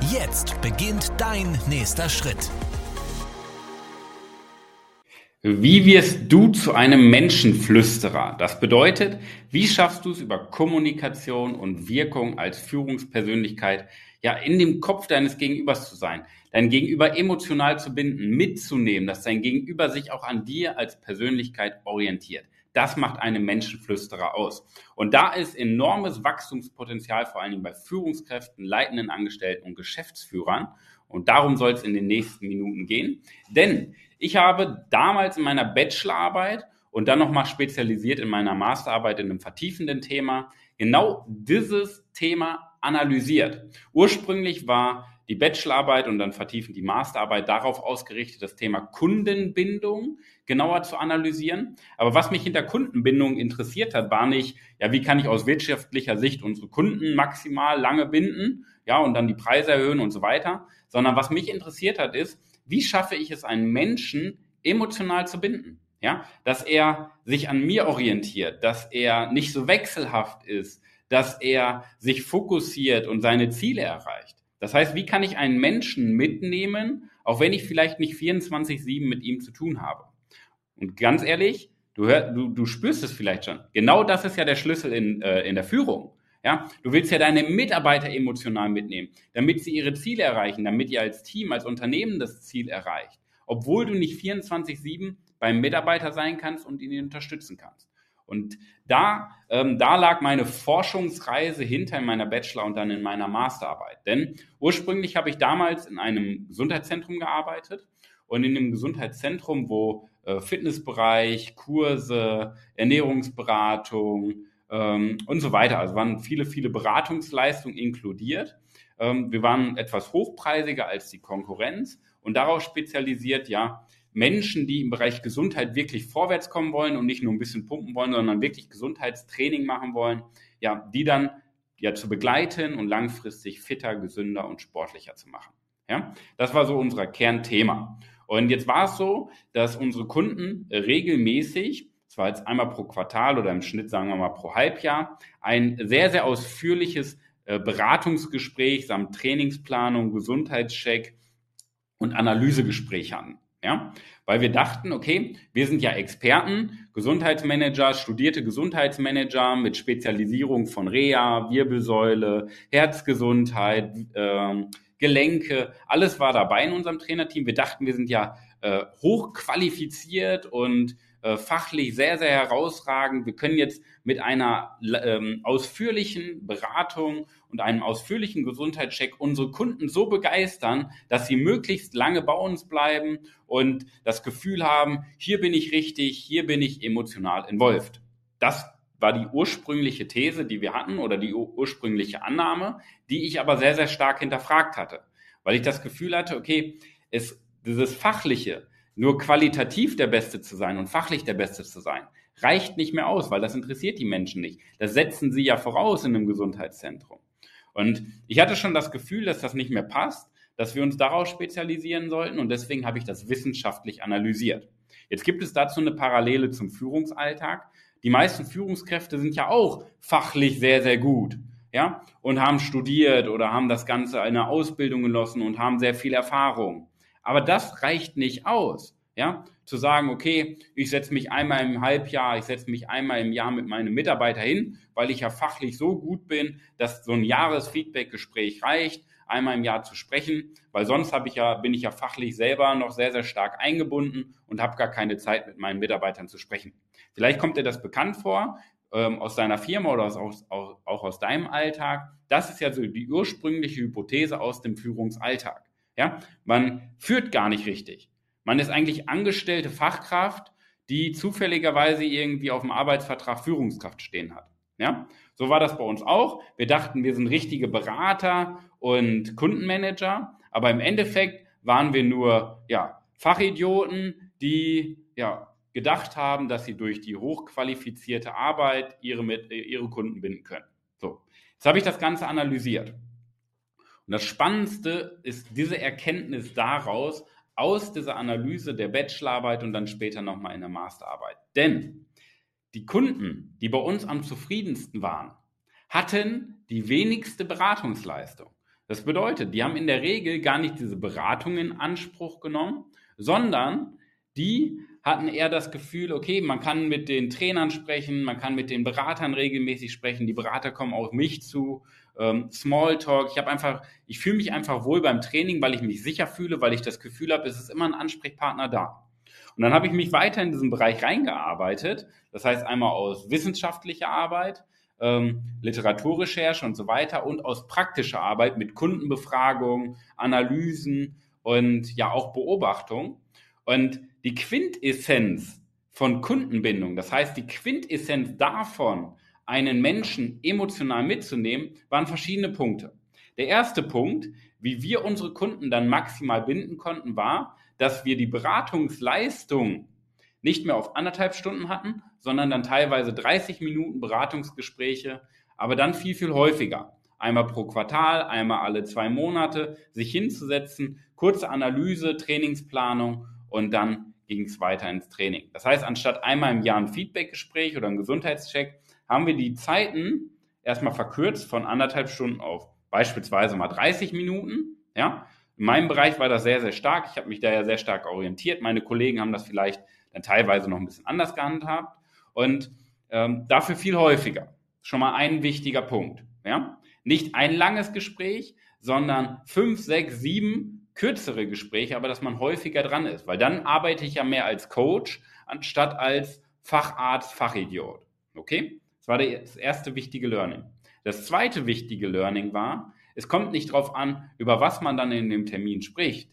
Jetzt beginnt dein nächster Schritt. Wie wirst du zu einem Menschenflüsterer? Das bedeutet, wie schaffst du es über Kommunikation und Wirkung als Führungspersönlichkeit, ja, in dem Kopf deines Gegenübers zu sein, dein Gegenüber emotional zu binden, mitzunehmen, dass dein Gegenüber sich auch an dir als Persönlichkeit orientiert. Das macht einen Menschenflüsterer aus. Und da ist enormes Wachstumspotenzial, vor allen Dingen bei Führungskräften, leitenden Angestellten und Geschäftsführern. Und darum soll es in den nächsten Minuten gehen. Denn ich habe damals in meiner Bachelorarbeit und dann nochmal spezialisiert in meiner Masterarbeit in einem vertiefenden Thema genau dieses Thema analysiert. Ursprünglich war die Bachelorarbeit und dann vertiefend die Masterarbeit darauf ausgerichtet, das Thema Kundenbindung genauer zu analysieren. Aber was mich hinter Kundenbindung interessiert hat, war nicht, ja, wie kann ich aus wirtschaftlicher Sicht unsere Kunden maximal lange binden, ja, und dann die Preise erhöhen und so weiter, sondern was mich interessiert hat, ist, wie schaffe ich es, einen Menschen emotional zu binden? Ja, dass er sich an mir orientiert, dass er nicht so wechselhaft ist, dass er sich fokussiert und seine Ziele erreicht. Das heißt, wie kann ich einen Menschen mitnehmen, auch wenn ich vielleicht nicht 24-7 mit ihm zu tun habe? Und ganz ehrlich, du, hör, du, du spürst es vielleicht schon. Genau das ist ja der Schlüssel in, äh, in der Führung. Ja, du willst ja deine Mitarbeiter emotional mitnehmen, damit sie ihre Ziele erreichen, damit ihr als Team, als Unternehmen das Ziel erreicht, obwohl du nicht 24/7 beim Mitarbeiter sein kannst und ihn unterstützen kannst. Und da, ähm, da lag meine Forschungsreise hinter in meiner Bachelor- und dann in meiner Masterarbeit. Denn ursprünglich habe ich damals in einem Gesundheitszentrum gearbeitet und in einem Gesundheitszentrum, wo äh, Fitnessbereich, Kurse, Ernährungsberatung, ähm, und so weiter. Also waren viele, viele Beratungsleistungen inkludiert. Ähm, wir waren etwas hochpreisiger als die Konkurrenz und darauf spezialisiert, ja, Menschen, die im Bereich Gesundheit wirklich vorwärts kommen wollen und nicht nur ein bisschen pumpen wollen, sondern wirklich Gesundheitstraining machen wollen, ja, die dann ja zu begleiten und langfristig fitter, gesünder und sportlicher zu machen. Ja, das war so unser Kernthema. Und jetzt war es so, dass unsere Kunden regelmäßig zwar jetzt einmal pro Quartal oder im Schnitt sagen wir mal pro Halbjahr, ein sehr, sehr ausführliches äh, Beratungsgespräch samt Trainingsplanung, Gesundheitscheck und Analysegespräch hatten. Ja? Weil wir dachten, okay, wir sind ja Experten, Gesundheitsmanager, studierte Gesundheitsmanager mit Spezialisierung von Reha, Wirbelsäule, Herzgesundheit, äh, Gelenke, alles war dabei in unserem Trainerteam. Wir dachten, wir sind ja äh, hochqualifiziert und äh, fachlich sehr, sehr herausragend. Wir können jetzt mit einer ähm, ausführlichen Beratung und einem ausführlichen Gesundheitscheck unsere Kunden so begeistern, dass sie möglichst lange bei uns bleiben und das Gefühl haben, hier bin ich richtig, hier bin ich emotional involviert. Das war die ursprüngliche These, die wir hatten oder die ursprüngliche Annahme, die ich aber sehr, sehr stark hinterfragt hatte, weil ich das Gefühl hatte, okay, es, dieses Fachliche, nur qualitativ der Beste zu sein und fachlich der Beste zu sein, reicht nicht mehr aus, weil das interessiert die Menschen nicht. Das setzen sie ja voraus in einem Gesundheitszentrum. Und ich hatte schon das Gefühl, dass das nicht mehr passt, dass wir uns darauf spezialisieren sollten und deswegen habe ich das wissenschaftlich analysiert. Jetzt gibt es dazu eine Parallele zum Führungsalltag. Die meisten Führungskräfte sind ja auch fachlich sehr, sehr gut, ja, und haben studiert oder haben das Ganze eine Ausbildung genossen und haben sehr viel Erfahrung. Aber das reicht nicht aus. Ja, zu sagen, okay, ich setze mich einmal im Halbjahr, ich setze mich einmal im Jahr mit meinem Mitarbeiter hin, weil ich ja fachlich so gut bin, dass so ein Jahresfeedback-Gespräch reicht, einmal im Jahr zu sprechen, weil sonst habe ich ja, bin ich ja fachlich selber noch sehr, sehr stark eingebunden und habe gar keine Zeit, mit meinen Mitarbeitern zu sprechen. Vielleicht kommt dir das bekannt vor, ähm, aus deiner Firma oder aus, aus, auch aus deinem Alltag. Das ist ja so die ursprüngliche Hypothese aus dem Führungsalltag. Ja, man führt gar nicht richtig. Man ist eigentlich angestellte Fachkraft, die zufälligerweise irgendwie auf dem Arbeitsvertrag Führungskraft stehen hat. Ja, so war das bei uns auch. Wir dachten, wir sind richtige Berater und Kundenmanager, aber im Endeffekt waren wir nur ja, Fachidioten, die ja, gedacht haben, dass sie durch die hochqualifizierte Arbeit ihre, ihre Kunden binden können. So, jetzt habe ich das Ganze analysiert. Und das Spannendste ist diese Erkenntnis daraus, aus dieser Analyse der Bachelorarbeit und dann später nochmal in der Masterarbeit. Denn die Kunden, die bei uns am zufriedensten waren, hatten die wenigste Beratungsleistung. Das bedeutet, die haben in der Regel gar nicht diese Beratung in Anspruch genommen, sondern die hatten eher das Gefühl, okay, man kann mit den Trainern sprechen, man kann mit den Beratern regelmäßig sprechen, die Berater kommen auf mich zu, ähm, Smalltalk. Ich habe einfach, ich fühle mich einfach wohl beim Training, weil ich mich sicher fühle, weil ich das Gefühl habe, es ist immer ein Ansprechpartner da. Und dann habe ich mich weiter in diesen Bereich reingearbeitet. Das heißt einmal aus wissenschaftlicher Arbeit, ähm, Literaturrecherche und so weiter und aus praktischer Arbeit mit Kundenbefragungen, Analysen und ja auch Beobachtung. Und die Quintessenz von Kundenbindung, das heißt die Quintessenz davon, einen Menschen emotional mitzunehmen, waren verschiedene Punkte. Der erste Punkt, wie wir unsere Kunden dann maximal binden konnten, war, dass wir die Beratungsleistung nicht mehr auf anderthalb Stunden hatten, sondern dann teilweise 30 Minuten Beratungsgespräche, aber dann viel, viel häufiger. Einmal pro Quartal, einmal alle zwei Monate, sich hinzusetzen, kurze Analyse, Trainingsplanung und dann ging es weiter ins Training. Das heißt, anstatt einmal im Jahr ein Feedbackgespräch oder ein Gesundheitscheck, haben wir die Zeiten erstmal verkürzt von anderthalb Stunden auf beispielsweise mal 30 Minuten. Ja, in meinem Bereich war das sehr, sehr stark. Ich habe mich da ja sehr stark orientiert. Meine Kollegen haben das vielleicht dann teilweise noch ein bisschen anders gehandhabt und ähm, dafür viel häufiger. Schon mal ein wichtiger Punkt. Ja? Nicht ein langes Gespräch, sondern fünf, sechs, sieben kürzere Gespräche, aber dass man häufiger dran ist, weil dann arbeite ich ja mehr als Coach anstatt als Facharzt, Fachidiot. Okay? Das war das erste wichtige Learning. Das zweite wichtige Learning war, es kommt nicht darauf an, über was man dann in dem Termin spricht.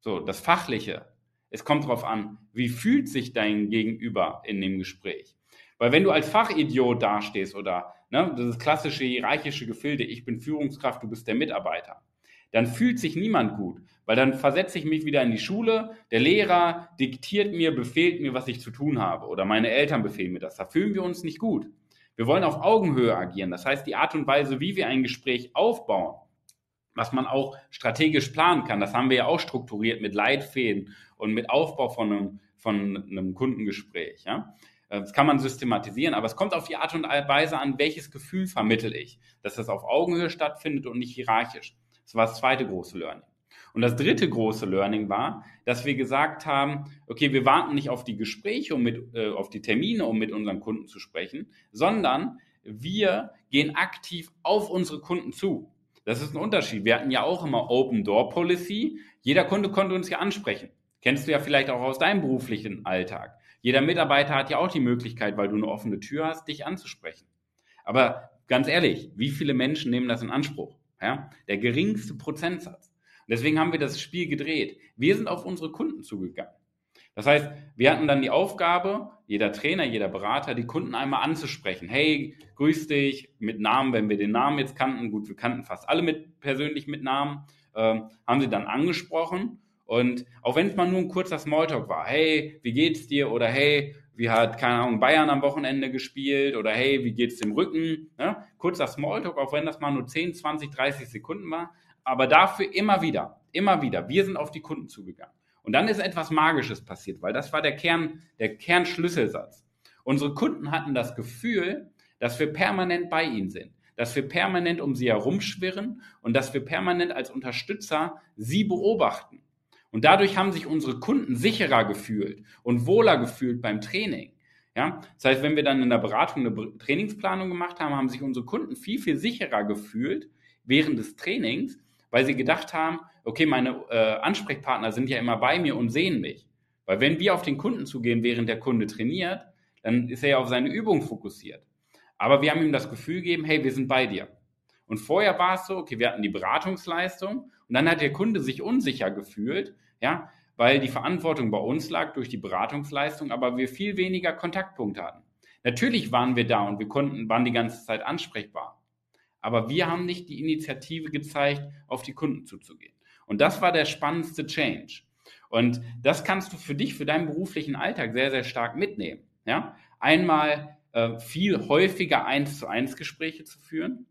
So, das Fachliche. Es kommt darauf an, wie fühlt sich dein Gegenüber in dem Gespräch. Weil wenn du als Fachidiot dastehst oder ne, das klassische hierarchische Gefilde, ich bin Führungskraft, du bist der Mitarbeiter, dann fühlt sich niemand gut, weil dann versetze ich mich wieder in die Schule, der Lehrer diktiert mir, befehlt mir, was ich zu tun habe oder meine Eltern befehlen mir das. Da fühlen wir uns nicht gut. Wir wollen auf Augenhöhe agieren. Das heißt, die Art und Weise, wie wir ein Gespräch aufbauen, was man auch strategisch planen kann, das haben wir ja auch strukturiert mit Leitfäden und mit Aufbau von einem, von einem Kundengespräch. Ja? Das kann man systematisieren, aber es kommt auf die Art und Weise an, welches Gefühl vermittel ich, dass das auf Augenhöhe stattfindet und nicht hierarchisch. Das war das zweite große Learning. Und das dritte große Learning war, dass wir gesagt haben, okay, wir warten nicht auf die Gespräche, um mit, äh, auf die Termine, um mit unseren Kunden zu sprechen, sondern wir gehen aktiv auf unsere Kunden zu. Das ist ein Unterschied. Wir hatten ja auch immer Open Door Policy. Jeder Kunde konnte uns ja ansprechen. Kennst du ja vielleicht auch aus deinem beruflichen Alltag. Jeder Mitarbeiter hat ja auch die Möglichkeit, weil du eine offene Tür hast, dich anzusprechen. Aber ganz ehrlich, wie viele Menschen nehmen das in Anspruch? Ja? Der geringste Prozentsatz. Deswegen haben wir das Spiel gedreht. Wir sind auf unsere Kunden zugegangen. Das heißt, wir hatten dann die Aufgabe, jeder Trainer, jeder Berater, die Kunden einmal anzusprechen. Hey, grüß dich mit Namen, wenn wir den Namen jetzt kannten. Gut, wir kannten fast alle mit, persönlich mit Namen. Ähm, haben sie dann angesprochen. Und auch wenn es mal nur ein kurzer Smalltalk war, hey, wie geht's dir? Oder hey, wie hat, keine Ahnung, Bayern am Wochenende gespielt? Oder hey, wie geht's dem Rücken? Ja, kurzer Smalltalk, auch wenn das mal nur 10, 20, 30 Sekunden war aber dafür immer wieder, immer wieder, wir sind auf die Kunden zugegangen. Und dann ist etwas Magisches passiert, weil das war der Kern, der Kernschlüsselsatz. Unsere Kunden hatten das Gefühl, dass wir permanent bei ihnen sind, dass wir permanent um sie herumschwirren und dass wir permanent als Unterstützer sie beobachten. Und dadurch haben sich unsere Kunden sicherer gefühlt und wohler gefühlt beim Training. Ja, das heißt, wenn wir dann in der Beratung eine Trainingsplanung gemacht haben, haben sich unsere Kunden viel, viel sicherer gefühlt während des Trainings, weil sie gedacht haben, okay, meine äh, Ansprechpartner sind ja immer bei mir und sehen mich. Weil wenn wir auf den Kunden zugehen, während der Kunde trainiert, dann ist er ja auf seine Übung fokussiert. Aber wir haben ihm das Gefühl gegeben, hey, wir sind bei dir. Und vorher war es so, okay, wir hatten die Beratungsleistung und dann hat der Kunde sich unsicher gefühlt, ja, weil die Verantwortung bei uns lag durch die Beratungsleistung, aber wir viel weniger Kontaktpunkte hatten. Natürlich waren wir da und wir konnten, waren die ganze Zeit ansprechbar. Aber wir haben nicht die Initiative gezeigt, auf die Kunden zuzugehen. Und das war der spannendste Change. Und das kannst du für dich, für deinen beruflichen Alltag sehr, sehr stark mitnehmen. Ja? Einmal äh, viel häufiger eins zu eins Gespräche zu führen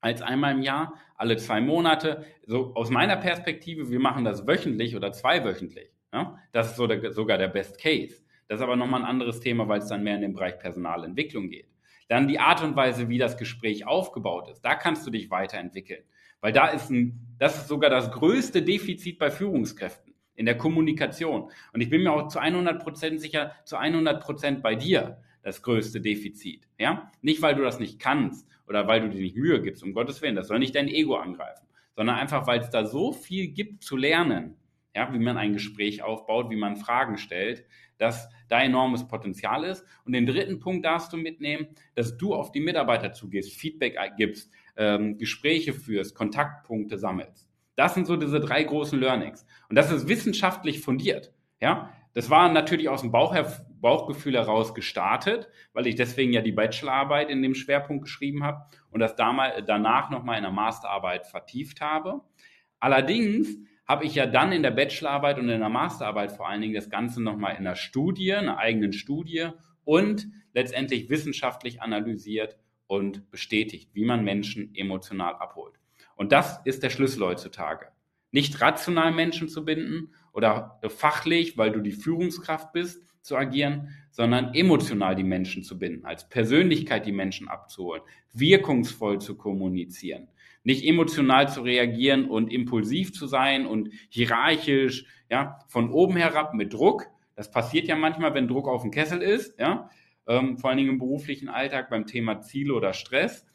als einmal im Jahr, alle zwei Monate. So aus meiner Perspektive, wir machen das wöchentlich oder zweiwöchentlich. Ja? Das ist so der, sogar der Best Case. Das ist aber nochmal ein anderes Thema, weil es dann mehr in den Bereich Personalentwicklung geht. Dann die Art und Weise, wie das Gespräch aufgebaut ist. Da kannst du dich weiterentwickeln. Weil da ist ein, das ist sogar das größte Defizit bei Führungskräften in der Kommunikation. Und ich bin mir auch zu 100 Prozent sicher, zu 100 Prozent bei dir das größte Defizit. Ja? Nicht, weil du das nicht kannst oder weil du dir nicht Mühe gibst, um Gottes Willen, das soll nicht dein Ego angreifen, sondern einfach, weil es da so viel gibt zu lernen, ja, wie man ein Gespräch aufbaut, wie man Fragen stellt, dass da enormes Potenzial ist. Und den dritten Punkt darfst du mitnehmen, dass du auf die Mitarbeiter zugehst, Feedback gibst, ähm, Gespräche führst, Kontaktpunkte sammelst. Das sind so diese drei großen Learnings. Und das ist wissenschaftlich fundiert. Ja, das war natürlich aus dem Bauch her, Bauchgefühl heraus gestartet, weil ich deswegen ja die Bachelorarbeit in dem Schwerpunkt geschrieben habe und das damals, danach nochmal in der Masterarbeit vertieft habe. Allerdings habe ich ja dann in der Bachelorarbeit und in der Masterarbeit vor allen Dingen das Ganze nochmal in einer Studie, einer eigenen Studie und letztendlich wissenschaftlich analysiert und bestätigt, wie man Menschen emotional abholt. Und das ist der Schlüssel heutzutage. Nicht rational Menschen zu binden oder fachlich, weil du die Führungskraft bist, zu agieren, sondern emotional die Menschen zu binden, als Persönlichkeit die Menschen abzuholen, wirkungsvoll zu kommunizieren, nicht emotional zu reagieren und impulsiv zu sein und hierarchisch, ja, von oben herab mit Druck. Das passiert ja manchmal, wenn Druck auf dem Kessel ist, ja, ähm, vor allen Dingen im beruflichen Alltag beim Thema Ziele oder Stress,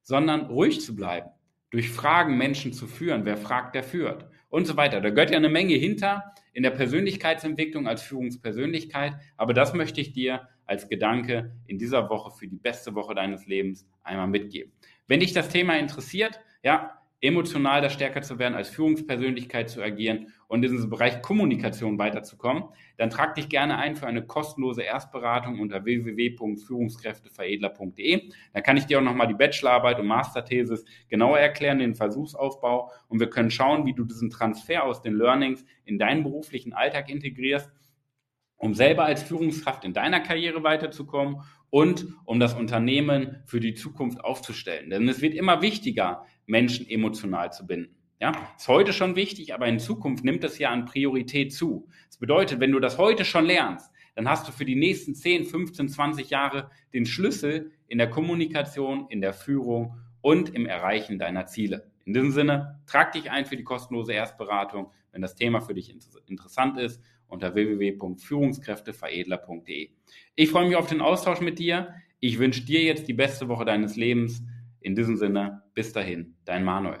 sondern ruhig zu bleiben, durch Fragen Menschen zu führen. Wer fragt, der führt und so weiter. Da gehört ja eine Menge hinter in der Persönlichkeitsentwicklung als Führungspersönlichkeit. Aber das möchte ich dir als Gedanke in dieser Woche für die beste Woche deines Lebens einmal mitgeben. Wenn dich das Thema interessiert, ja, emotional da stärker zu werden, als Führungspersönlichkeit zu agieren und in diesem Bereich Kommunikation weiterzukommen, dann trag dich gerne ein für eine kostenlose Erstberatung unter www.führungskräfteveredler.de. Da kann ich dir auch nochmal die Bachelorarbeit und Masterthesis genauer erklären, den Versuchsaufbau und wir können schauen, wie du diesen Transfer aus den Learnings in deinen beruflichen Alltag integrierst um selber als Führungskraft in deiner Karriere weiterzukommen und um das Unternehmen für die Zukunft aufzustellen. Denn es wird immer wichtiger, Menschen emotional zu binden. Ja, ist heute schon wichtig, aber in Zukunft nimmt es ja an Priorität zu. Das bedeutet, wenn du das heute schon lernst, dann hast du für die nächsten 10, 15, 20 Jahre den Schlüssel in der Kommunikation, in der Führung und im Erreichen deiner Ziele. In diesem Sinne, trag dich ein für die kostenlose Erstberatung, wenn das Thema für dich interessant ist, unter www.führungskräfteveredler.de. Ich freue mich auf den Austausch mit dir. Ich wünsche dir jetzt die beste Woche deines Lebens. In diesem Sinne, bis dahin, dein Manuel.